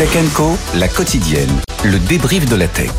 Tech Co, la quotidienne, le débrief de la tech.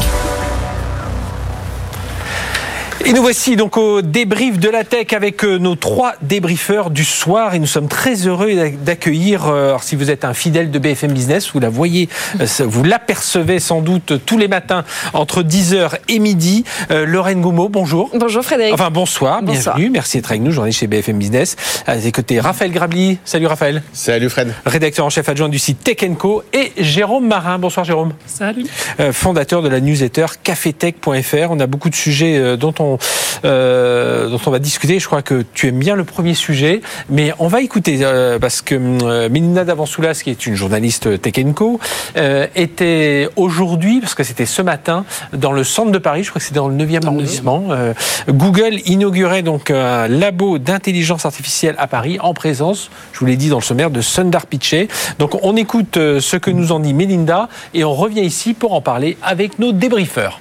Et nous voici donc au débrief de la tech avec euh, nos trois débriefeurs du soir et nous sommes très heureux d'accueillir, euh, alors si vous êtes un fidèle de BFM Business, vous la voyez, euh, vous l'apercevez sans doute tous les matins entre 10h et midi, Lorraine Goumeau, bonjour. Bonjour Frédéric. Enfin bonsoir, bienvenue, merci d'être avec nous, journaliste chez BFM Business. À côtés, Raphaël Grabli, salut Raphaël. Salut Fred. Rédacteur en chef adjoint du site Tech Co et Jérôme Marin, bonsoir Jérôme. Salut. fondateur de la newsletter cafetech.fr, on a beaucoup de sujets dont on euh, dont on va discuter. Je crois que tu aimes bien le premier sujet, mais on va écouter euh, parce que euh, Mélina Davansoulas, qui est une journaliste Tech Co, était aujourd'hui, parce que c'était ce matin, dans le centre de Paris, je crois que c'était dans le 9e arrondissement. Google inaugurait donc un labo d'intelligence artificielle à Paris en présence, je vous l'ai dit dans le sommaire, de Sundar Pichai. Donc on écoute ce que nous en dit Melinda et on revient ici pour en parler avec nos débriefeurs.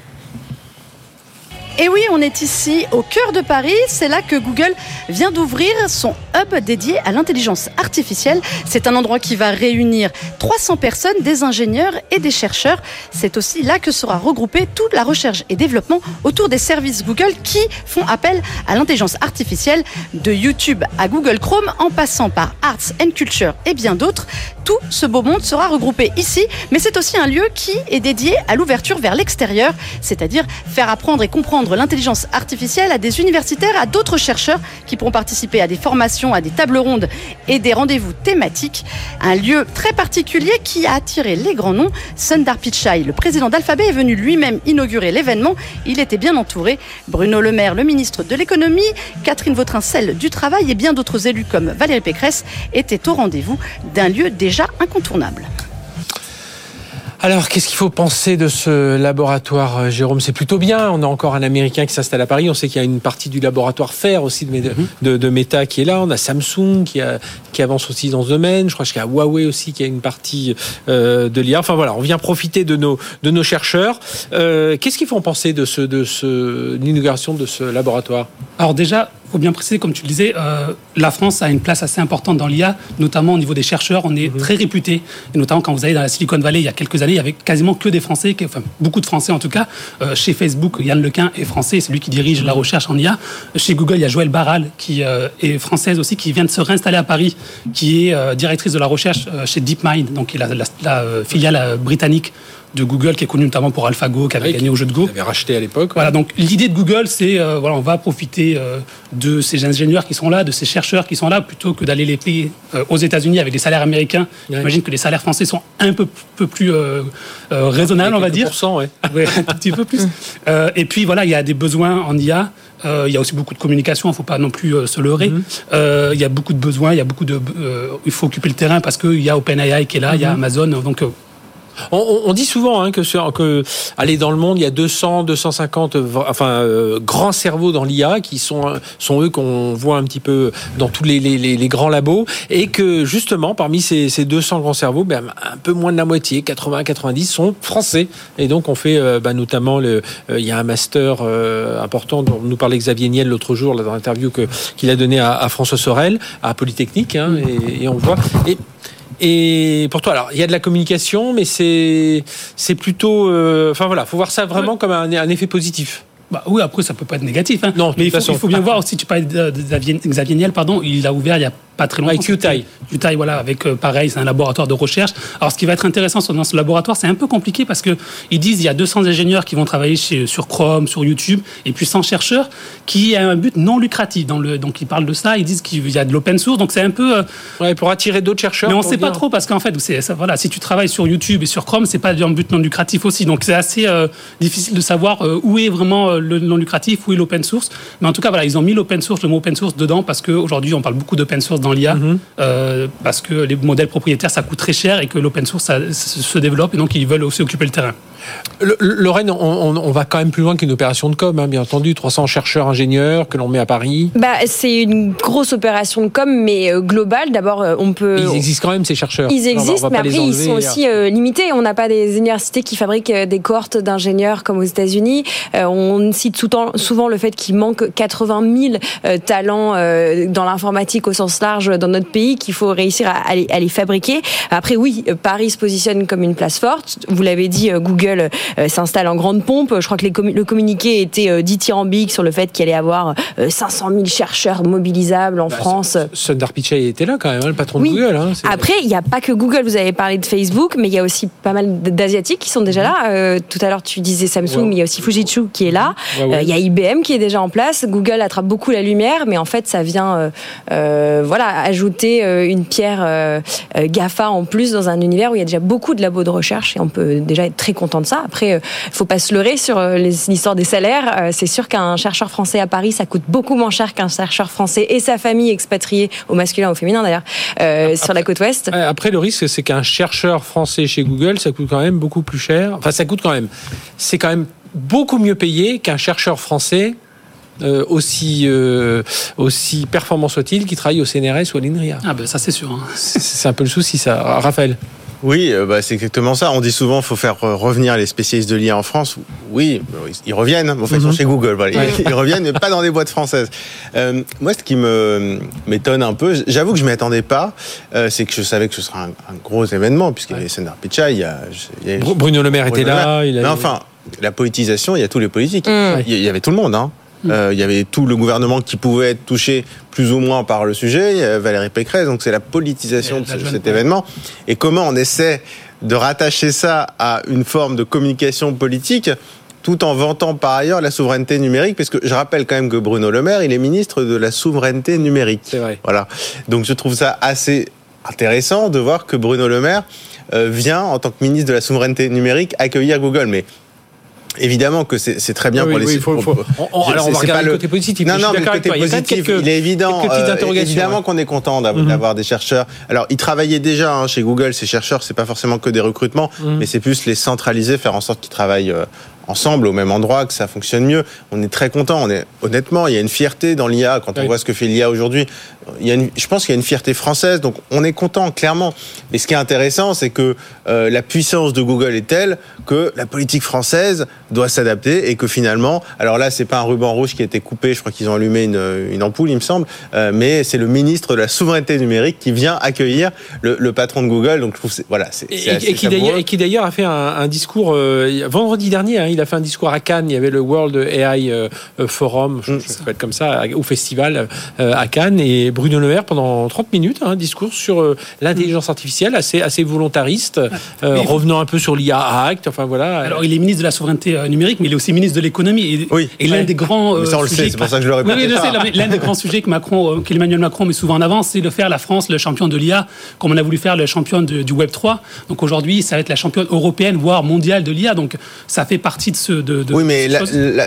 Et oui, on est ici au cœur de Paris. C'est là que Google vient d'ouvrir son hub dédié à l'intelligence artificielle. C'est un endroit qui va réunir 300 personnes, des ingénieurs et des chercheurs. C'est aussi là que sera regroupée toute la recherche et développement autour des services Google qui font appel à l'intelligence artificielle de YouTube à Google Chrome en passant par Arts and Culture et bien d'autres. Tout ce beau monde sera regroupé ici, mais c'est aussi un lieu qui est dédié à l'ouverture vers l'extérieur, c'est-à-dire faire apprendre et comprendre l'intelligence artificielle à des universitaires, à d'autres chercheurs qui pourront participer à des formations, à des tables rondes et des rendez-vous thématiques. Un lieu très particulier qui a attiré les grands noms. Sundar Pichai, le président d'Alphabet, est venu lui-même inaugurer l'événement. Il était bien entouré. Bruno Le Maire, le ministre de l'économie, Catherine Vautrin, celle du travail et bien d'autres élus comme Valérie Pécresse étaient au rendez-vous d'un lieu déjà incontournable. Alors, qu'est-ce qu'il faut penser de ce laboratoire, euh, Jérôme? C'est plutôt bien. On a encore un Américain qui s'installe à Paris. On sait qu'il y a une partie du laboratoire Fer aussi de, de, Meta qui est là. On a Samsung qui, qui avance aussi dans ce domaine. Je crois qu'il y a Huawei aussi qui a une partie euh, de l'IA. Enfin voilà, on vient profiter de nos, de nos chercheurs. Euh, qu'est-ce qu'il faut penser de, ce, de ce, l'inauguration de ce laboratoire? Alors déjà, faut bien préciser, comme tu le disais, euh, la France a une place assez importante dans l'IA, notamment au niveau des chercheurs. On est mhm. très réputé, et notamment quand vous allez dans la Silicon Valley il y a quelques années, il y avait quasiment que des Français, enfin beaucoup de Français en tout cas. Euh, chez Facebook, Yann Lequin est français, c'est lui qui dirige la mhm. recherche en IA. Chez Google, il y a Joël Barral, qui euh, est française aussi, qui vient de se réinstaller à Paris, qui est directrice de la recherche chez DeepMind, donc la, la filiale britannique de Google qui est connu notamment pour AlphaGo, qui avait gagné au jeu de Go. Qui avait racheté à l'époque. Voilà, donc l'idée de Google, c'est euh, voilà, on va profiter euh, de ces ingénieurs qui sont là, de ces chercheurs qui sont là, plutôt que d'aller les payer euh, aux États-Unis avec des salaires américains. J'imagine que les salaires français sont un peu, peu plus raisonnables, on va dire. ouais. ouais. un petit peu plus. et puis voilà, il y a des besoins en IA. il y a aussi beaucoup de communication, il ne faut pas non plus se leurrer. Mhm. il y a beaucoup de besoins, il y a beaucoup de, il faut occuper le terrain parce qu'il y a OpenAI qui est là, il y a mhm. Amazon, donc on, dit souvent hein, que, aller dans le monde, il y a 200, 250 enfin, euh, grands cerveaux dans l'IA qui sont, sont eux qu'on voit un petit peu dans tous les, grands labos et que justement, parmi ces, ces 200 grands cerveaux, ben, un peu moins de la moitié, 80-90, sont français. Et donc, on fait euh, ben, notamment, le, euh, il y a un master important dont nous parlait Xavier Niel l'autre jour dans l'interview qu'il a donné à, François Sorel, à Polytechnique, hein, et, et, on voit. Et pour toi, alors il y a de la communication, mais c'est c'est plutôt, euh, enfin voilà, faut voir ça vraiment comme un, un effet positif. Bah oui, après ça peut pas être négatif. Hein. Non, mais il faut, il faut, bien voir aussi. Tu parlais de, Xavier Niel, pardon. Il a ouvert il y a pas très longtemps. Avec UTAI. UTAI, voilà, avec euh, pareil, c'est un laboratoire de recherche. Alors, ce qui va être intéressant dans ce laboratoire, c'est un peu compliqué parce que ils disent il y a 200 ingénieurs qui vont travailler chez, sur Chrome, sur YouTube, et puis 100 chercheurs qui a un but non lucratif. Dans le, donc, ils parlent de ça, ils disent qu'il y a de l'open source, donc c'est un peu. Euh, ouais, pour attirer d'autres chercheurs. Mais on ne sait pas trop parce qu'en fait, ça, voilà, si tu travailles sur YouTube et sur Chrome, c'est pas un but non lucratif aussi. Donc, c'est assez euh, difficile de savoir où est vraiment le non lucratif, où est l'open source. Mais en tout cas, voilà, ils ont mis l'open source, le mot open source dedans parce qu'aujourd'hui, on parle beaucoup d'open source dans dans l'IA Mhm. euh, parce que les modèles propriétaires ça coûte très cher et que l'open source ça, se développe et donc ils veulent aussi occuper le terrain. Le- le- Lorraine, on, on- on va quand même plus loin qu'une opération de com, hein, bien entendu. 300 chercheurs ingénieurs que l'on met à Paris. Bah, c'est une grosse opération de com, mais euh, globale. D'abord, euh, on peut. Ils existent quand même, ces chercheurs. Ils on existent, mais après, ils sont aussi euh, limités. On n'a pas des universités qui fabriquent des cohortes d'ingénieurs comme aux États-Unis. Euh, on cite souvent, le fait qu'il manque 80 000 euh, talents dans l'informatique au sens large dans notre pays, qu'il faut réussir à, à les, à les fabriquer. Après, oui, Paris se positionne comme une place forte. Vous l'avez dit, Google euh, s'installe en grande pompe. Je crois que les le communiqué était euh, dithyrambique sur le fait qu'il allait y avoir euh, 500 000 chercheurs mobilisables en Bah, France. Sundar Pichai était là quand même, hein, le patron Oui. de Google. hein, Après, il n'y a pas que Google. Vous avez parlé de Facebook, mais il y a aussi pas mal d'Asiatiques qui sont déjà là. Euh, tout à l'heure, tu disais Samsung, mais il y a aussi Fujitsu qui est là. Euh, Il y a IBM qui est déjà en place. Google attrape beaucoup la lumière, mais en fait, ça vient euh, euh, voilà, ajouter euh, une pierre euh, euh, GAFA en plus dans un univers où il y a déjà beaucoup de labos de recherche et on peut déjà être très content de ça. Après, il ne faut pas se leurrer sur euh, les- l'histoire des salaires. Euh, C'est sûr qu'un chercheur français à Paris, ça coûte beaucoup moins cher qu'un chercheur français et sa famille expatriée, au masculin ou au féminin d'ailleurs, euh, sur la côte ouest. Après, le risque, c'est qu'un chercheur français chez Google, ça coûte quand même beaucoup plus cher. Enfin, ça coûte quand même. C'est quand même beaucoup mieux payé qu'un chercheur français. euh, aussi euh, aussi performant soit-il qui travaille au CNRS ou à l'INRIA. Ah ben ça c'est sûr. hein. C'est un peu le souci ça. Raphaël. Oui, euh, bah, c'est exactement ça. On dit souvent qu'il faut faire euh, revenir les spécialistes de l'IA en France. Oui, euh, ils- reviennent. En fait, ils sont chez Google. Voilà. Ouais. Ils, ils reviennent, mais pas dans des boîtes françaises. Euh, moi, ce qui me m'étonne un peu, j'avoue que je m'y attendais pas, euh, c'est que je savais que ce serait un, un gros événement, puisqu'il y avait Sundar Pichai, il y a... il y a- Bru- Bruno Le Maire était là. Il Mais enfin, la politisation, il y a tous les politiques. Mm. Il y- il y avait tout le monde. Hein. Euh, il y avait tout le gouvernement qui pouvait être touché plus ou moins par le sujet. Valérie Pécresse, donc c'est la politisation de cet événement. Et comment on essaie de rattacher ça à une forme de communication politique tout en vantant par ailleurs la souveraineté numérique, parce que je rappelle quand même que Bruno Le Maire, il est ministre de la souveraineté numérique. C'est vrai. Voilà. Donc je trouve ça assez intéressant de voir que Bruno Le Maire euh, vient, en tant que ministre de la souveraineté numérique, accueillir Google. Mais évidemment que c'est très bien Oui, pour oui, les oui, faut- faut- on- on- alors, on va regarder pas le côté positif, Non, non, mais le côté positif, quelques- il est évident. euh, évidemment ouais. qu'on est content Mhm. d'avoir des chercheurs. Alors, ils travaillaient déjà hein, chez Google. Ces chercheurs, c'est pas forcément que des recrutements, Mhm. mais c'est plus les centraliser, faire en sorte qu'ils travaillent. euh, ensemble au même endroit que ça fonctionne mieux on est très content on est honnêtement il y a une fierté dans l'IA quand on Oui. voit ce que fait l'IA aujourd'hui il y a une, je pense qu'il y a une fierté française donc on est content clairement mais ce qui est intéressant c'est que euh, la puissance de Google est telle que la politique française doit s'adapter et que finalement alors là c'est pas un ruban rouge qui a été coupé je crois qu'ils ont allumé une, une ampoule il me semble euh, mais c'est le ministre de la souveraineté numérique qui vient accueillir le, le patron de Google donc je trouve voilà c'est Et, et et qui d'ailleurs a fait un, un discours euh, vendredi dernier. hein, il a fait un discours à Cannes. Il y avait le World AI Forum, je, Mm. je sais comme ça, au festival à Cannes. Et Bruno Le Maire pendant 30 minutes, un discours sur euh, l'intelligence artificielle, assez assez volontariste, euh, Mais- revenant un peu sur l'IA Act. Enfin voilà. Alors il est ministre de la souveraineté euh, numérique, mais il est aussi ministre de l'économie. Et, Oui. et l'un des grands Mais euh, ça, on le sujets sait, c'est pour ça que je le répète. oui, mais l'un des grands sujets que Macron, euh, qu'Emmanuel Macron met souvent en avant, c'est de faire la France le champion de l'IA, comme on a voulu faire le champion de- du Web 3. Donc aujourd'hui, ça va être la championne européenne, voire mondiale de l'IA. Donc ça fait partie de ce. De, de Oui, mais là,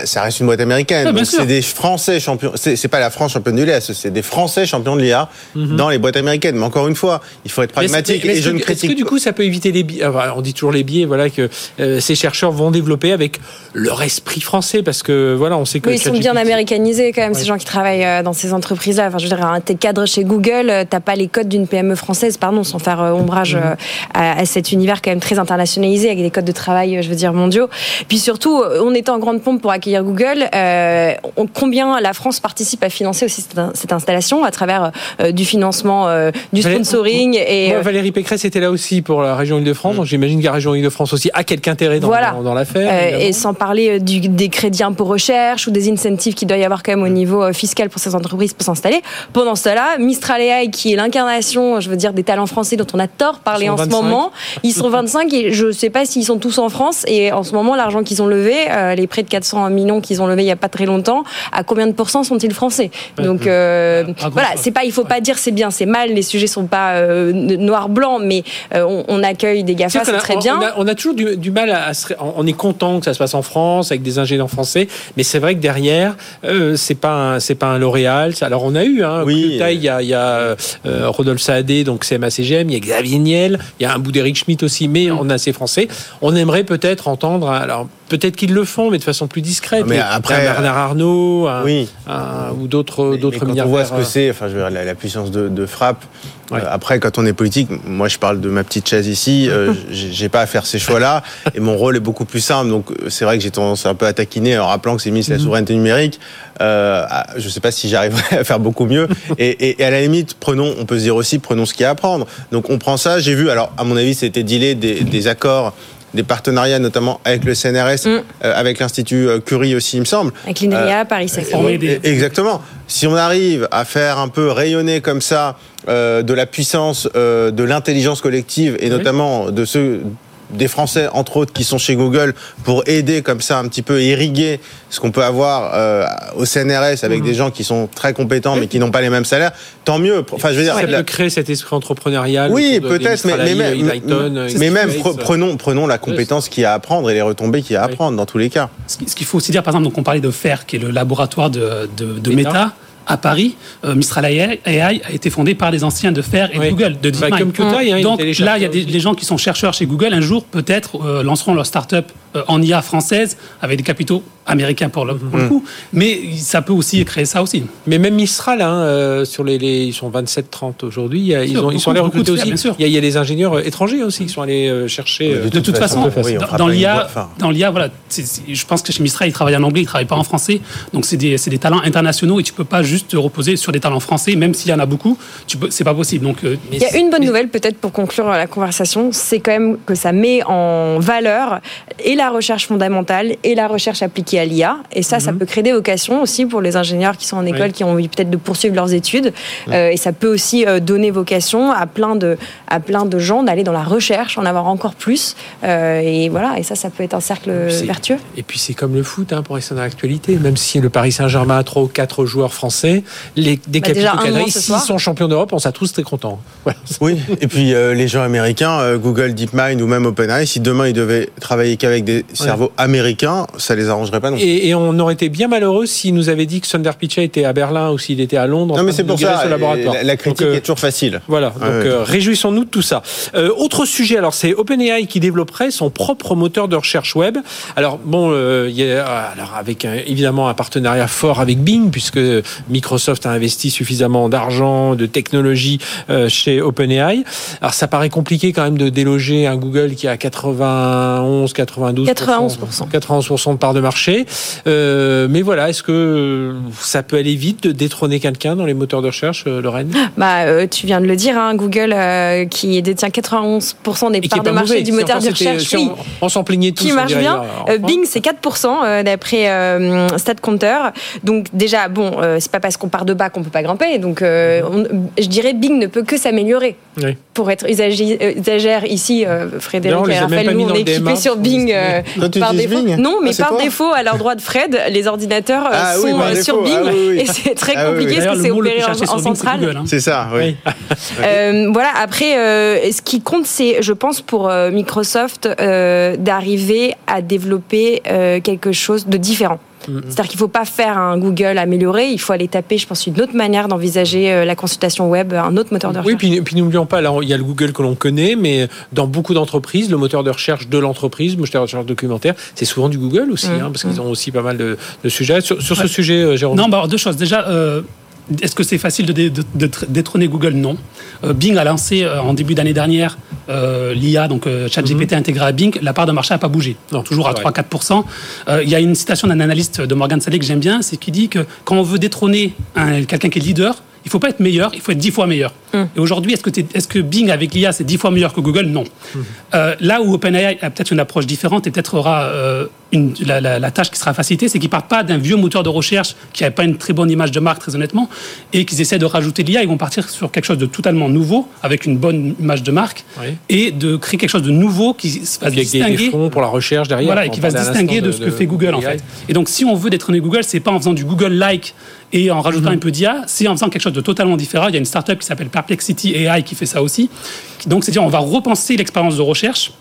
ça reste une boîte américaine. Sûr. c'est des Français champions. C'est c'est pas la France championne de l'IA, c'est des Français champions de l'IA dans les boîtes américaines. Mais encore une fois, il faut être pragmatique. mais Et je ne Est-ce que critique du coup ça peut éviter les biais enfin, On dit toujours les biais, voilà que euh, ces chercheurs vont développer avec leur esprit français, parce que voilà, on sait que Oui, ils sont bien américanisés quand même, Ouais. ces gens qui travaillent euh, dans ces entreprises-là. Enfin, je veux dire, un- t'es cadre chez Google, euh, t'as pas les codes d'une PME française, pardon, sans faire euh, ombrage euh, à, à cet univers quand même très internationalisé, avec des codes de travail, euh, je veux dire, mondiaux. Puis surtout, euh, on est en grande pompe pour accueillir Google. Euh, on- combien la France participe à financer aussi cette, cette installation à travers euh, du financement, euh, du Valérie- sponsoring et Moi, euh, Valérie Pécresse était là aussi pour la région Île-de-France, donc j'imagine que la région Île-de-France aussi a quelque intérêt dans, Voilà. l'affaire. Euh, et sans parler du, des crédits impôt recherche ou des incentives qu'il doit y avoir quand même au niveau euh, fiscal pour ces entreprises pour s'installer. Pendant ce temps-là, Mistral AI, qui est l'incarnation, je veux dire, des talents français dont on a tort parler en ce 25. moment, ils sont 25 et je ne sais pas s'ils sont tous en France. Et en ce moment, l'argent qui qu'ils ont levés, euh, les près de 400 millions qu'ils ont levés il y a pas très longtemps, à combien de pourcents sont-ils français? Donc euh, voilà, grand-chose. c'est pas, il faut pas dire c'est bien, c'est mal, les sujets sont pas euh, noir blanc, mais euh, on, on accueille des Gafa, C'est très bien. On a, on a toujours du, du mal à, à se ré- on est content que ça se passe en France avec des ingénieurs français, mais c'est vrai que derrière, euh, c'est pas un, c'est pas un L'Oréal. Alors on a eu, hein, Oui. Il y a, il y a euh, Rodolphe Saadé, donc CMA-CGM, il y a Xavier Niel, il y a un bout d'Eric Schmitt aussi, mais Mm. on a ces Français. On aimerait peut-être entendre, alors peut-être qu'ils le font, mais de façon plus discrète. Mais après, un Bernard Arnault, un- Oui. un- ou d'autres, d'autres quand on voit ce que c'est, enfin, je veux dire, la, la puissance de, de frappe. Ouais. euh, après, quand on est politique, moi, je parle de ma petite chaise ici. euh, j'ai pas à faire ces choix-là, et mon rôle est beaucoup plus simple. Donc, euh, c'est vrai que j'ai tendance un peu à taquiner en rappelant que c'est de la souveraineté numérique. Euh, ah, je sais pas si j'arriverai à faire beaucoup mieux. Et, et- et à la limite, prenons, on peut se dire aussi, prenons ce qu'il y a à prendre. Donc, on prend ça. J'ai vu, alors, à mon avis, c'était dealé des, des accords des partenariats notamment avec le CNRS, Mm. euh, avec l'Institut euh, Curie aussi, il me semble. Avec l'INRIA, Paris Saclay. des- Exactement. Si on arrive à faire un peu rayonner comme ça euh, de la puissance euh, de l'intelligence collective et notamment de ceux des Français entre autres qui sont chez Google pour aider comme ça un petit peu irriguer ce qu'on peut avoir euh, au CNRS avec Mhm. des gens qui sont très compétents mais qui n'ont pas les mêmes salaires, tant mieux. Enfin, je veux dire, ça la- peut créer cet esprit entrepreneurial. oui, peut-être, mais, mais, Lighton, mais même pre- euh, prenons, prenons la compétence qu'il y a à apprendre et les retombées qu'il y a à Oui. apprendre dans tous les cas. Ce qui- ce qu'il faut aussi dire, par exemple, donc on parlait de FAIR, qui est le laboratoire de, de, de Meta. Meta. À Paris. Euh, Mistral AI a été fondé par des anciens de FAIR et Oui. de Google, de Bah, DeepMind. comme a- Donc là, il y a des, gens qui sont chercheurs chez Google, un jour peut-être euh, lanceront leur start-up en IA française avec des capitaux américains pour le, pour le coup. Mais ça peut aussi créer ça aussi. Mais même Mistral, hein, euh, sur les, les- ils sont 27-30 aujourd'hui. Ils, sûr, ont, ils sont allés beaucoup, recruter beaucoup de aussi. faire, bien sûr. Il y, a, il y a des ingénieurs euh, étrangers aussi qui sont allés euh, chercher. euh, De toute façon, oui, on dans, l'IA, dans voilà, je pense que chez Mistral, ils travaillent en anglais, ils travaillent pas en français. Donc c'est des, c'est des talents internationaux et tu peux pas juste te reposer sur des talents français, même s'il y en a beaucoup. Tu peux, c'est pas possible. Donc euh, Il y a une bonne nouvelle peut-être pour conclure la conversation, c'est quand même que ça met en valeur et la recherche fondamentale et la recherche appliquée à l'IA. Et ça, ça peut créer des vocations aussi pour les ingénieurs qui sont en école, Mhm. Oui. qui ont envie peut-être de poursuivre leurs études. Euh, et ça peut aussi euh, donner vocation à plein de, à plein de gens d'aller dans la recherche, en avoir encore plus. Euh, et voilà, et ça, ça peut être un cercle vertueux. Et puis c'est comme le foot, hein, pour rester dans l'actualité. Même si le Paris Saint-Germain a trois ou quatre joueurs français, les, des Bah, capitaux cadrés, s'ils sont champions d'Europe, on sera tous très contents. Voilà. Oui, et puis euh, les gens américains, euh, Google, DeepMind ou même OpenAI, si demain ils devaient travailler qu'avec des cerveaux américains, ça les arrangerait pas non plus. Et, et on aurait été bien malheureux s'il nous avait dit que Sundar Pichai était à Berlin ou s'il était à Londres. Non, mais c'est pour ça, et la, la critique Donc, euh, est toujours facile. Voilà, donc Ouais, ouais. euh, réjouissons-nous de tout ça. Euh, autre sujet, alors c'est OpenAI qui développerait son propre moteur de recherche web. Alors bon, il y a, alors avec évidemment un partenariat fort avec Bing puisque Microsoft a investi suffisamment d'argent, de technologie chez OpenAI. Alors ça paraît compliqué quand même de déloger un Google qui a 91, 92, 91%. 91% de part de marché. Euh, mais voilà, est-ce que ça peut aller vite de détrôner quelqu'un dans les moteurs de recherche, euh, Lorraine? Bah, euh, tu viens de le dire, hein, Google euh, qui détient 91% des parts de marché mauvais. du moteur de recherche. si oui. on, on s'en plaignait tous. qui marche bien. euh, Bing, c'est 4% euh, d'après euh, StatCounter. Donc déjà, bon, c'est pas parce qu'on part de bas qu'on peut pas grimper. Donc on- je dirais Bing ne peut que s'améliorer. Oui. Pour être usagère ici, Frédéric D'ailleurs, on les et Raphaël, nous on est équipés sur Bing. Euh, Toi, tu par défaut. Bing Non, mais Ah, par défaut, à leur droit de Fred, les ordinateurs euh, Ah oui, sont euh, sur. Bing Ah oui, oui. et c'est très Ah oui, oui. compliqué parce que c'est opéré en, en centrale. Hein. C'est ça, oui. Euh, voilà, après, euh, ce qui compte, c'est, je pense, pour euh, Microsoft, euh, d'arriver à développer euh, quelque chose de différent. C'est-à-dire qu'il ne faut pas faire un Google amélioré, il faut aller taper, je pense, une autre manière d'envisager euh, la consultation web, un autre moteur de recherche. Oui, puis, puis n'oublions pas, là, il y a le Google que l'on connaît, mais dans beaucoup d'entreprises, le moteur de recherche de l'entreprise, le moteur de recherche documentaire, c'est souvent du Google aussi, Mmh. hein, parce qu'ils ont aussi pas mal de, de sujets. Sur, sur ce sujet, euh, Jérôme Non, bah, alors, deux choses. Déjà, euh, est-ce que c'est facile de, dé- de- de tr- détrôner Google? Non. Euh, Bing a lancé euh, en début d'année dernière euh, l'IA, donc ChatGPT intégré à Bing. La part de marché n'a pas bougé. Non, toujours à c'est vrai. 3-4%. Euh, Il y a une citation d'un analyste de Morgan Stanley que j'aime bien, c'est qui dit que quand on veut détrôner un- quelqu'un qui est leader, il faut pas être meilleur, il faut être dix fois meilleur. Et aujourd'hui, est-ce que, t'es- est-ce que Bing avec l'IA c'est dix fois meilleur que Google? Non. Euh, là où OpenAI a peut-être une approche différente et peut-être aura euh, une, la, la- la tâche qui sera facilitée, c'est qu'ils partent pas d'un vieux moteur de recherche qui n'avait pas une très bonne image de marque, très honnêtement, et qu'ils essaient de rajouter l'IA. Ils vont partir sur quelque chose de totalement nouveau, avec une bonne image de marque, Oui. et de créer quelque chose de nouveau qui va se des, distinguer. fonds pour la recherche derrière. Voilà, et qui va se distinguer de, ce que fait Google en AI. fait. Et donc, si on veut détrôner Google, c'est pas en faisant du Google like et en rajoutant Mhm. un peu d'IA, c'est en faisant quelque chose de totalement différent. Il y a une startup qui s'appelle Perplexity AI qui fait ça aussi. Donc, c'est-à-dire, on va repenser l'expérience de recherche.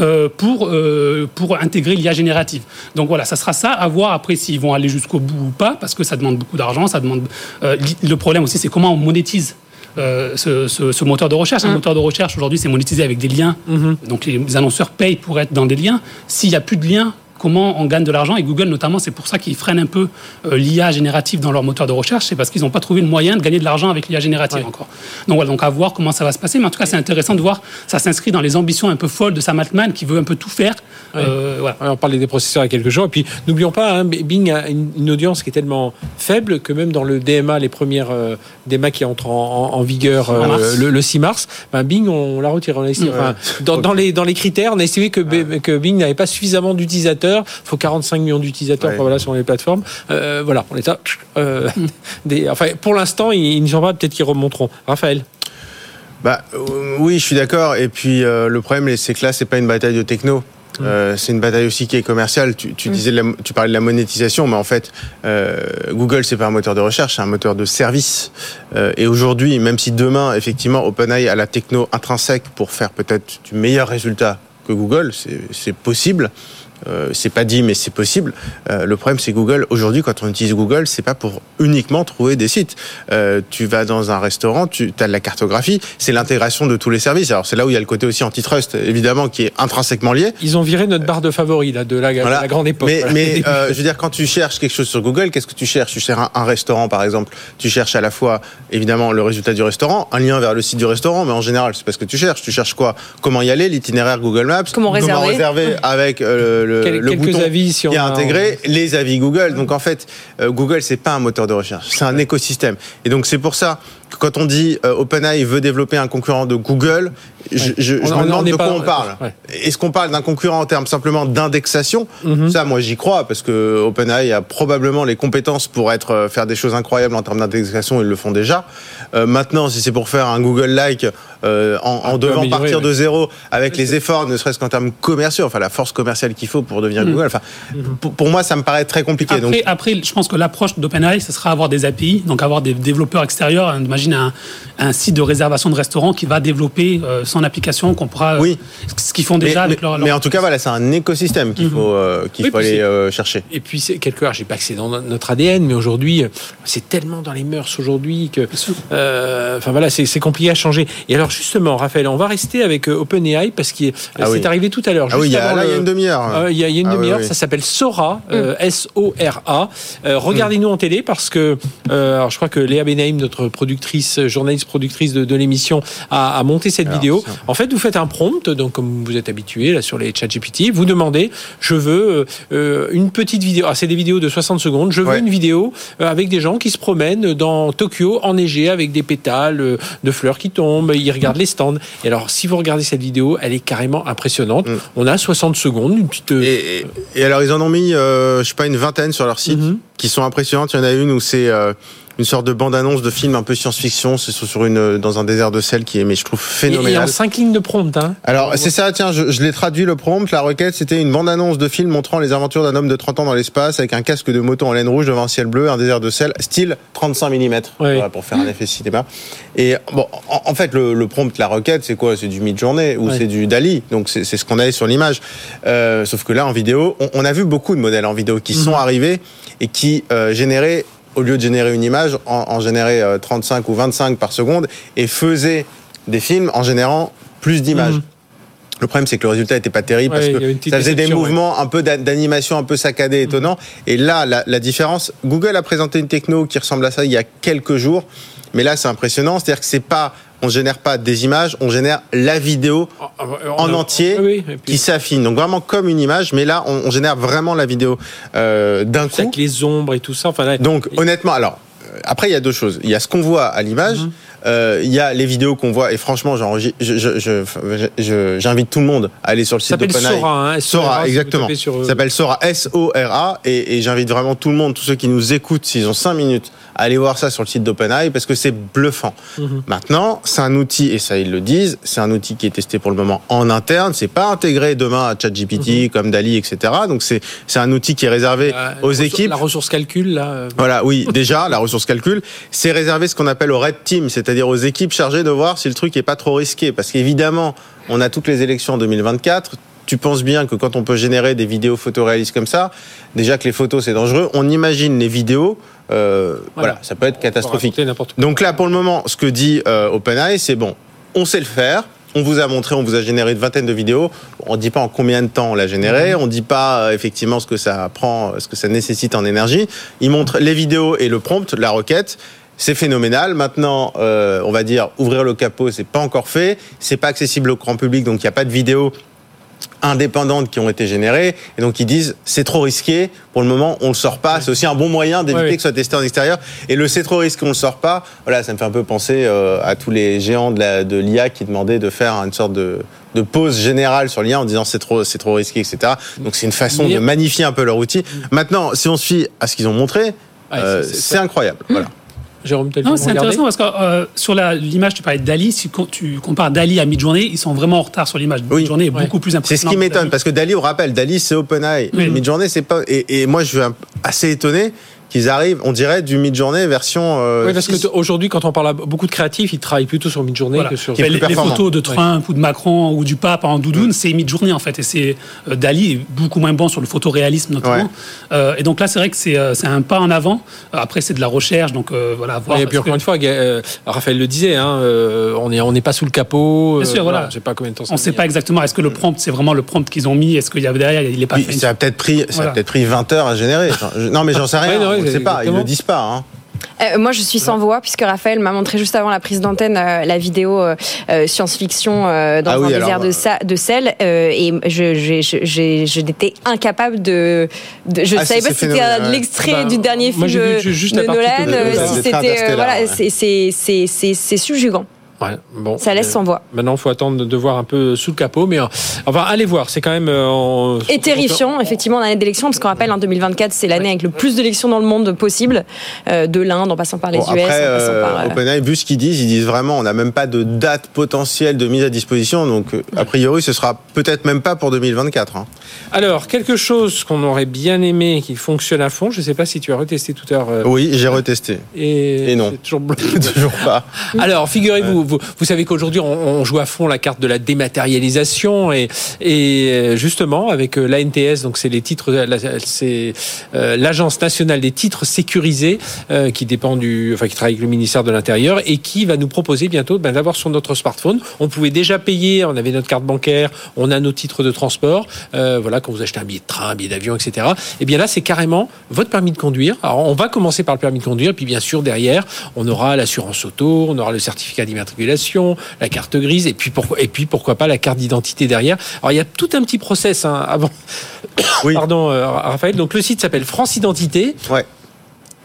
euh, pour, euh, pour intégrer l'IA générative. Donc voilà, ça sera ça, à voir après s'ils vont aller jusqu'au bout ou pas, parce que ça demande beaucoup d'argent, ça demande... euh, le problème aussi, c'est comment on monétise euh, ce, ce- ce moteur de recherche. Un moteur de recherche, aujourd'hui, c'est monétisé avec des liens. Donc les, les annonceurs payent pour être dans des liens. S'il n'y a plus de liens, comment on gagne de l'argent Et Google, notamment, c'est pour ça qu'ils freinent un peu euh, l'IA générative dans leur moteur de recherche. C'est parce qu'ils n'ont pas trouvé le moyen de gagner de l'argent avec l'IA générative Ouais. encore. Donc voilà, donc à voir comment ça va se passer. Mais en tout cas, c'est intéressant de voir, ça s'inscrit dans les ambitions un peu folles de Sam Altman qui veut un peu tout faire. Euh, voilà. Ouais, on parlait des processeurs il y a quelques jours. Et puis, n'oublions pas, hein, Bing a une, audience qui est tellement faible que même dans le DMA, les premières euh, DMA qui entrent en, en- en vigueur euh, le, le 6 mars, ben, Bing, on l'a retiré. On a estimé- enfin, dans, dans les, dans les critères, on a estimé que Bing n'avait pas suffisamment d'utilisateurs. Il faut 45 millions d'utilisateurs Ouais. enfin, voilà, sur les plateformes. Euh, voilà, on est à. euh, des, enfin, pour l'instant, ils, n'y sont pas. Peut-être qu'ils remonteront. Raphaël Bah euh, oui, je suis d'accord. Et puis euh, le problème, c'est que là, c'est pas une bataille de techno. Euh, c'est une bataille aussi qui est commerciale. Tu, tu disais, la- tu parlais de la monétisation, mais en fait, euh, Google c'est pas un moteur de recherche, c'est un moteur de service. Euh, et aujourd'hui, même si demain, effectivement, OpenAI a la techno intrinsèque pour faire peut-être du meilleur résultat que Google, c'est possible. Euh, c'est pas dit, mais c'est possible. Euh, le problème, c'est Google. Aujourd'hui, quand on utilise Google, c'est pas pour uniquement trouver des sites. Euh, tu vas dans un restaurant, tu as de la cartographie, c'est l'intégration de tous les services. Alors c'est là où il y a le côté aussi antitrust, évidemment, qui est intrinsèquement lié. Ils ont viré notre barre de favoris là, de, la, de Voilà. la grande époque. Mais, Voilà. mais euh, je veux dire, quand tu cherches quelque chose sur Google, qu'est-ce que tu cherches? Tu cherches un, un restaurant, par exemple. Tu cherches à la fois, évidemment, le résultat du restaurant, un lien vers le site du restaurant, mais en général, c'est pas ce que tu cherches. Tu cherches quoi? Comment y aller? L'itinéraire Google Maps Comment réserver? réserver avec euh, le, Quel- le quelques bouton avis si on qui a- intégré, les avis Google. Donc en fait, euh, Google, c'est pas un moteur de recherche, c'est un écosystème. Et donc c'est pour ça quand on dit euh, OpenAI veut développer un concurrent de Google, je, Ouais. je- On- je on- me demande de pas- quoi on parle. ouais. Est-ce qu'on parle d'un concurrent en termes simplement d'indexation Mhm. Ça, moi, j'y crois parce que OpenAI a probablement les compétences pour être euh, faire des choses incroyables en termes d'indexation. Ils le font déjà. Euh, maintenant, si c'est pour faire un Google-like euh, en, en devant partir de zéro avec les efforts, ne serait-ce qu'en termes commerciaux, enfin la force commerciale qu'il faut pour devenir Mhm. Google. Enfin, pour, pour moi, ça me paraît très compliqué. Après, donc, après, je pense que l'approche d'OpenAI, ce sera avoir des API, donc avoir des développeurs extérieurs. hein, Un, un site de réservation de restaurant qui va développer euh, son application, qu'on pourra. euh, Oui. Ce qu'ils font mais, déjà mais- avec leur. mais leur- en tout cas, voilà, c'est un écosystème qu'il Mhm. faut, euh, qu'il Oui, faut aller euh, chercher. Et puis, c'est quelque part, je dis pas que c'est dans no- notre ADN, mais aujourd'hui, c'est tellement dans les mœurs aujourd'hui que. euh, Enfin voilà, c'est compliqué à changer. Et alors, justement, Raphaël, on va rester avec OpenAI parce que Ah c'est oui. arrivé tout à l'heure. Ah oui, il y a, là, y une demi-heure. Euh, Il y a, il y a une Ah demi-heure, oui. ça s'appelle Sora, euh, S-O-R-A. Euh, Regardez-nous en télé parce que, euh, alors je crois que Léa Benaïm, notre productrice, euh, journaliste productrice de, de l'émission, a, a monté cette Alors, vidéo. En fait, vous faites un prompt, donc comme vous êtes habitué là sur les chat GPT, vous demandez, je veux euh, une petite vidéo. Ah, c'est des vidéos de 60 secondes. Je veux Ouais. une vidéo euh, avec des gens qui se promènent dans Tokyo enneigé avec des pétales euh, de fleurs qui tombent. Ils regardent les stands. Et alors, si vous regardez cette vidéo, elle est carrément impressionnante. Mm. On a 60 secondes, une petite. euh, Et, et- et alors, ils en ont mis, euh, je sais pas, une vingtaine sur leur site, Mhm. qui sont impressionnantes. Il y en a une où c'est euh, une sorte de bande-annonce de film un peu science-fiction. C'est sur une dans un désert de sel qui est, mais je trouve Et, et phénoménal. en cinq lignes de prompt, hein. Alors, c'est ça, tiens, je, je l'ai traduit le prompt. La requête, c'était une bande-annonce de film montrant les aventures d'un homme de 30 ans dans l'espace avec un casque de moto en laine rouge devant un ciel bleu, un désert de sel, style 35 mm, Oui. pour faire un effet cinéma. Et bon, en, en fait, le, le prompt, la requête, c'est quoi? C'est du mid-journée ou c'est du Dali. Donc, c'est ce qu'on avait sur l'image. Euh, sauf que là, en vidéo, on, on a vu beaucoup de modèles en vidéo qui sont arrivés et qui euh, généraient au lieu de générer une image, en, en généraient euh, 35 ou 25 par seconde et faisaient des films en générant plus d'images. Mhm. Le problème, c'est que le résultat n'était pas terrible Ouais, parce que ça faisait des ouais. mouvements un peu d'a- d'animation un peu saccadés, étonnants. Et là, la, la différence, Google a présenté une techno qui ressemble à ça il y a quelques jours, mais là, c'est impressionnant. C'est-à-dire que c'est pas, on génère pas des images, on génère la vidéo en entier Oui, et puis qui s'affine. Donc vraiment comme une image, mais là, on, on génère vraiment la vidéo euh, d'un coup. avec les ombres et tout ça. Enfin, là, Donc honnêtement, alors euh, après il y a deux choses. Il y a ce qu'on voit à l'image. Mhm. euh, il y a les vidéos qu'on voit et franchement, j'invite je, je, je, j'invite tout le monde à aller sur le site d'OpenAI. Sora, hein, Sora, exactement. Sur... Ça s'appelle Sora, S-O-R-A, et, et j'invite vraiment tout le monde, tous ceux qui nous écoutent, s'ils ont 5 minutes, à aller voir ça sur le site d'OpenAI parce que c'est bluffant. Mhm. Maintenant, c'est un outil, et ça ils le disent, c'est un outil qui est testé pour le moment en interne, c'est pas intégré demain à ChatGPT Mhm. comme Dali, etc. Donc c'est c'est un outil qui est réservé aux équipes. La ressource calcul, là. euh, Voilà, oui, déjà, la ressource calcul, c'est réservé ce qu'on appelle au red team, c'est-à-dire aux équipes chargées de voir si le truc est pas trop risqué. Parce qu'évidemment, on a toutes les élections en 2024. Tu penses bien que quand on peut générer des vidéos photoréalistes comme ça, déjà que les photos c'est dangereux, on imagine les vidéos, euh, voilà. ça peut être on catastrophique. Donc là, pour le moment, ce que dit euh, OpenAI, c'est bon, on sait le faire. On vous a montré, on vous a généré une vingtaine de vidéos. On dit pas en combien de temps on l'a généré. On dit pas euh, effectivement ce que ça prend, ce que ça nécessite en énergie. Il montre les vidéos et le prompt, la requête. C'est phénoménal. Maintenant, euh, on va dire ouvrir le capot, c'est pas encore fait. C'est pas accessible au grand public, donc il n'y a pas de vidéos indépendantes qui ont été générées. Et donc ils disent c'est trop risqué. Pour le moment on le sort pas. C'est aussi un bon moyen d'éviter que ce soit testé en extérieur. Et le c'est trop risqué on le sort pas. Voilà ça me fait un peu penser euh, à tous les géants de la de l'IA qui demandaient de faire une sorte de de pause générale sur l'IA en disant c'est trop c'est trop risqué etc donc c'est une façon de magnifier un peu leur outil. Maintenant si on se fie à ce qu'ils ont montré euh, c'est incroyable. voilà Jérôme, Non, c'est intéressant parce que euh, sur la- l'image, tu parlais de Dali. Si tu compares Dali à Midjourney, ils sont vraiment en retard sur l'image. Oui. Midjourney est Ouais. beaucoup plus C'est impressionnant. ce qui m'étonne parce que Dali, on rappelle, Dali c'est OpenAI. Oui. Midjourney c'est pas et, et moi je suis assez étonné qu'ils arrivent, on dirait du Midjourney version. euh, Oui, parce que six. t- aujourd'hui, quand on parle à beaucoup de créatifs, ils travaillent plutôt sur Midjourney Voilà. que sur. Est les, les photos de Trump ou de Macron ou du pape en doudoune, c'est Midjourney en fait. Et c'est euh, Dali est beaucoup moins bon sur le photoréalisme notamment. Ouais. Euh, et donc là, c'est vrai que c'est euh, c'est un pas en avant. Après, c'est de la recherche, donc euh, voilà. Voir, et puis encore que une fois, euh, Raphaël le disait, hein, euh, on n'est on n'est pas sous le capot. Bien sûr, voilà. Je sais pas combien de temps ça on ne sait pas exactement. Est-ce que le prompt, c'est vraiment le prompt qu'ils ont mis Est-ce qu'il y avait derrière Il est pas Oui, fait. ça a peut-être pris, ça a Voilà. peut-être pris 20 heures à générer. Non, mais j'en sais rien. On ne sait pas. Ils exactement. le disent pas. Hein. Euh, moi, je suis sans voix puisque Raphaël m'a montré juste avant la prise d'antenne euh, la vidéo euh, science-fiction euh, dans Ah oui, un alors, désert de, euh, sa- de sel euh, et je, j'ai- je, j'ai- je n'étais incapable de, de- je ne Ah, savais si, pas si c'était ouais. l'extrait Bah, du dernier film vu de, juste de Nolan, de- de- si de c'était euh, voilà, ouais. c'est c'est c'est c'est c'est subjugant. Ouais, bon. Ça laisse Euh, sans voix. Maintenant, il faut attendre de- voir un peu sous le capot, mais euh, enfin, allez voir. C'est quand même. euh, en- Et terrifiant, effectivement, en année d'élection, parce qu'on rappelle, en 2024, c'est l'année avec le plus d'élections dans le monde possible, euh, de l'Inde en passant par les Bon, US, après, en passant euh, par. euh, OpenAI, vu ce qu'ils disent, ils disent vraiment, on n'a même pas de date potentielle de mise à disposition. Donc, a priori, ce sera peut-être même pas pour 2024. hein. Alors, quelque chose qu'on aurait bien aimé qui fonctionne à fond. Je ne sais pas si tu as retesté tout à l'heure. euh, Oui, j'ai retesté. et, Et non. toujours bloqué. Toujours pas. Alors, figurez-vous, vous, savez qu'aujourd'hui, on, joue à fond la carte de la dématérialisation et, euh, justement, avec euh, l'ANTS, donc c'est les titres, c'est euh, l'Agence nationale des titres sécurisés qui dépend du, enfin, qui travaille avec le ministère de l'Intérieur et qui va nous proposer bientôt ben, d'avoir sur notre smartphone. On pouvait déjà payer, on avait notre carte bancaire, on a nos titres de transport. Voilà, quand vous achetez un billet de train, un billet d'avion, etc. Et bien là, c'est carrément votre permis de conduire. Alors, on va commencer par le permis de conduire, puis bien sûr derrière, on aura l'assurance auto, on aura le certificat d'immatriculation, la carte grise, et puis pourquoi, et puis pourquoi pas la carte d'identité derrière. Alors il y a tout un petit process hein, avant. Oui. Pardon, euh, Raphaël. Donc le site s'appelle France Identité. Ouais.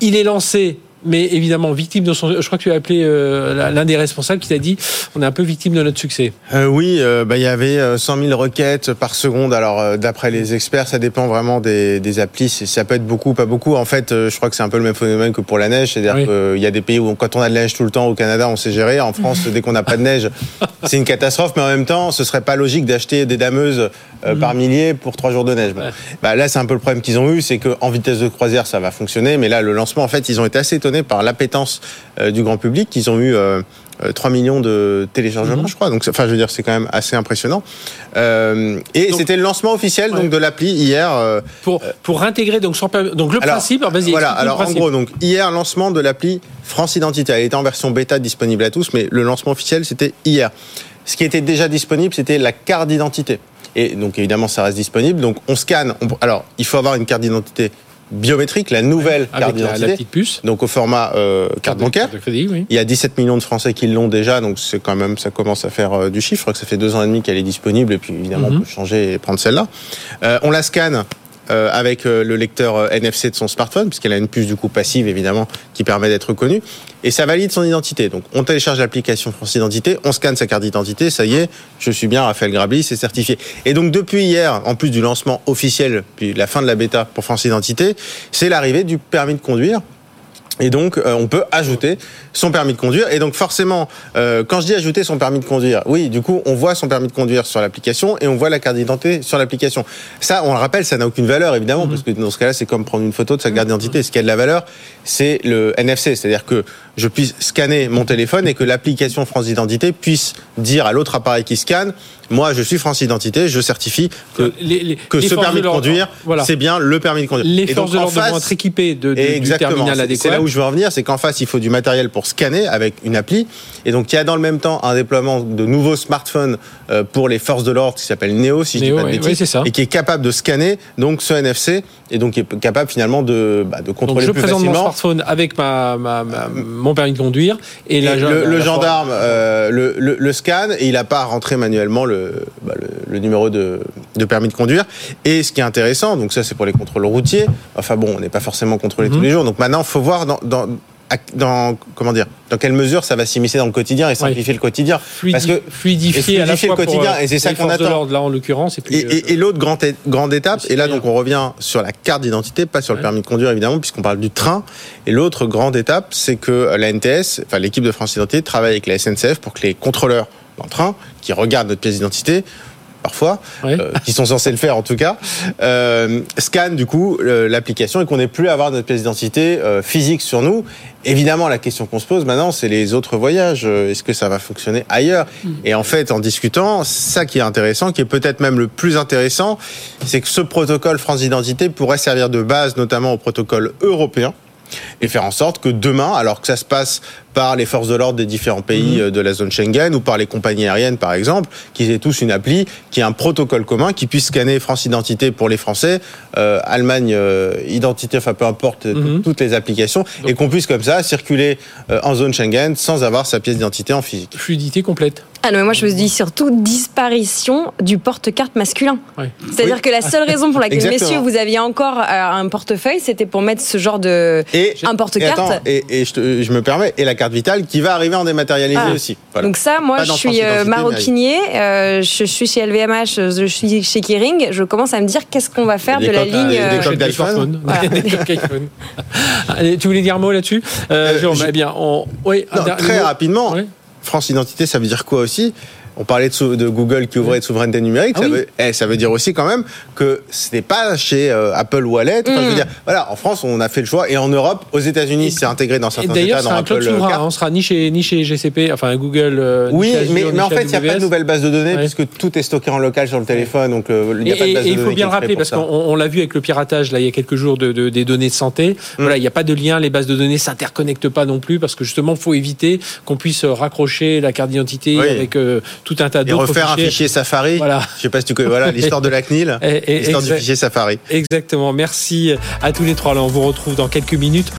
Il est lancé. Mais évidemment, victime de son. Je crois que tu as appelé euh, l'un des responsables qui t'a dit on est un peu victime de notre succès. Euh, oui, euh, bah, il y avait euh, 100 000 requêtes par seconde. Alors, d'après les experts, ça dépend vraiment des, des applis. Ça peut être beaucoup, pas beaucoup. En fait, je crois que c'est un peu le même phénomène que pour la neige. C'est-à-dire Oui. qu'il y a des pays où, quand on a de la neige tout le temps, au Canada, on sait gérer. En France, dès qu'on n'a pas de neige, c'est une catastrophe. Mais en même temps, ce serait pas logique d'acheter des dameuses euh, par milliers pour trois jours de neige. Bon. Ouais. Bah, là, c'est un peu le problème qu'ils ont eu, c'est qu'en vitesse de croisière, ça va fonctionner. Mais là, le lancement, en fait, ils ont été assez étonnés par l'appétence euh, du grand public. Ils ont eu euh, euh, 3 millions de téléchargements, Mhm. je crois. Donc, enfin, je veux dire, c'est quand même assez impressionnant. Euh, et c'était le lancement officiel Ouais. donc de l'appli hier. euh, Pour, pour intégrer donc, donc le alors, principe, alors, vas-y. Voilà, alors en gros, donc hier, lancement de l'appli France Identité. Elle était en version bêta disponible à tous, mais le lancement officiel, c'était hier. Ce qui était déjà disponible, c'était la carte d'identité. Et donc évidemment, ça reste disponible. Donc on scanne. on- alors, il faut avoir une carte d'identité biométrique, la nouvelle carte d'identité, petite puce. donc au format euh, carte bancaire. de crédit, oui. Il y a 17 millions de Français qui l'ont déjà, donc c'est quand même, ça commence à faire euh, du chiffre. Je crois que ça fait deux ans et demi qu'elle est disponible, et puis évidemment Mhm. on peut changer et prendre celle-là. Euh, on la scanne avec euh, le lecteur euh, NFC de son smartphone, puisqu'elle a une puce du coup passive évidemment qui permet d'être reconnue, et ça valide son identité. Donc on télécharge l'application France Identité, on scanne sa carte d'identité, ça y est, je suis bien Raphaël Grabli, c'est certifié. Et donc depuis hier, en plus du lancement officiel, puis la fin de la bêta pour France Identité, c'est l'arrivée du permis de conduire. Et donc, euh, on peut ajouter son permis de conduire. Et donc, forcément, euh, quand je dis ajouter son permis de conduire, oui, du coup, on voit son permis de conduire sur l'application et on voit la carte d'identité sur l'application. Ça, on le rappelle, ça n'a aucune valeur, évidemment, Mhm. parce que dans ce cas-là, c'est comme prendre une photo de sa carte d'identité. Ce qui a de la valeur, c'est le NFC, c'est-à-dire que je puisse scanner mon téléphone et que l'application France Identité puisse dire à l'autre appareil qui scanne, moi, je suis France Identité, je certifie que, Les- les- que les ce permis de conduire, voilà. c'est bien le permis de conduire. Les Et forces donc, de l'ordre face- être équipées de, de- du Exactement. terminal C'est- adéquat. C'est là où je veux en venir, c'est qu'en face, il faut du matériel pour scanner avec une appli. Et donc, il y a dans le même temps un déploiement de nouveaux smartphones euh, pour les forces de l'ordre qui s'appelle Neo, si je Neo, dis pas de bêtises, et qui est capable de scanner donc ce NFC et donc qui est capable finalement de, bah, de Donc contrôler je plus présente mon smartphone avec ma, ma- ma- mon permis de conduire et, Et là, le, le la- gendarme euh, le, le- le scanne et il n'a pas à rentrer manuellement le, bah, le, le numéro de, de permis de conduire. Et ce qui est intéressant, donc ça c'est pour les contrôles routiers, enfin bon, on n'est pas forcément contrôlé Mhm. tous les jours, donc maintenant il faut voir dans, dans- comment dire, dans quelle mesure ça va s'immiscer dans le quotidien et simplifier le quotidien. Fluidi- Parce que fluidifier, et à la fluidifier fois le quotidien, pour, euh, et c'est ça qu'on attend. là en l'occurrence et puis Et, et- et l'autre grande, grande étape, Le et là donc on revient sur la carte d'identité, pas sur le Ouais. permis de conduire évidemment, puisqu'on parle du train. Et l'autre grande étape, c'est que la NTS, enfin l'équipe de France Identité, travaille avec la SNCF pour que les contrôleurs dans le train, qui regardent notre pièce d'identité, parfois, euh, qui sont censés le faire en tout cas, euh, scannent du coup l'application et qu'on n'ait plus à avoir notre pièce d'identité euh, physique sur nous. Évidemment, la question qu'on se pose maintenant, c'est les autres voyages. Euh, Est-ce que ça va fonctionner ailleurs Et en fait, en discutant, ça qui est intéressant, qui est peut-être même le plus intéressant, c'est que ce protocole France Identité pourrait servir de base notamment au protocole européen et faire en sorte que demain, alors que ça se passe par les forces de l'ordre des différents pays euh, de la zone Schengen ou par les compagnies aériennes par exemple, qu'ils aient tous une appli qui ait un protocole commun qui puisse scanner France Identité pour les Français, euh, Allemagne euh, Identité, enfin peu importe, Mhm. toutes les applications, et qu'on puisse comme ça circuler euh, en zone Schengen sans avoir sa pièce d'identité en physique. fluidité complète. Ah non, mais moi je me dis surtout disparition du porte-carte masculin. Ouais. C'est-à-dire Oui. que la seule raison pour laquelle, messieurs, vous aviez encore un portefeuille, c'était pour mettre ce genre de. Et, Un et porte-carte. attends, Et, et je, te- je me permets, et la carte vitale qui va arriver en dématérialisé Ah. aussi. Voilà. Donc ça, moi, je suis euh, maroquinier, euh, je, suis chez LVMH, je suis chez Kering. Je commence à me dire qu'est-ce qu'on va faire Des de la ligne. des- euh, coques d'iPhone. tu voulais dire un mot là-dessus euh, Euh, Jérôme, je- eh bien, on... oui, un Non, dernier très mot. rapidement. France Identité, ça veut dire quoi aussi On parlait de, Google qui ouvrait de souveraineté numérique. Ah ça, oui. veut, eh, ça veut dire aussi quand même que ce n'est pas chez euh, Apple Wallet. Enfin, je veux Mm. dire, voilà, en France, on a fait le choix. Et en Europe, aux États-Unis, c'est intégré dans Et certains d'ailleurs, États un Apple cloud souverain. Card. hein, On sera ni chez, ni chez GCP, enfin Google. euh, Oui, Azure, mais, en fait, il n'y a pas de nouvelle base de données Ouais. puisque tout est stocké en local sur le téléphone. Donc, euh, il Et, n'y a pas de et- base et de il données. faut bien le rappeler parce qu'on on l'a vu avec le piratage là il y a quelques jours de, de- des données de santé. Mm. Voilà, il n'y a pas de lien, les bases de données s'interconnectent pas non plus parce que justement il faut éviter qu'on puisse raccrocher la carte d'identité Oui. avec euh, tout un tas Et refaire un fichier Safari. Voilà. Je sais pas si tu connais. Voilà, l'histoire de la CNIL. L'histoire du fichier Safari. Exactement. Merci à tous les trois. Là, on vous retrouve dans quelques minutes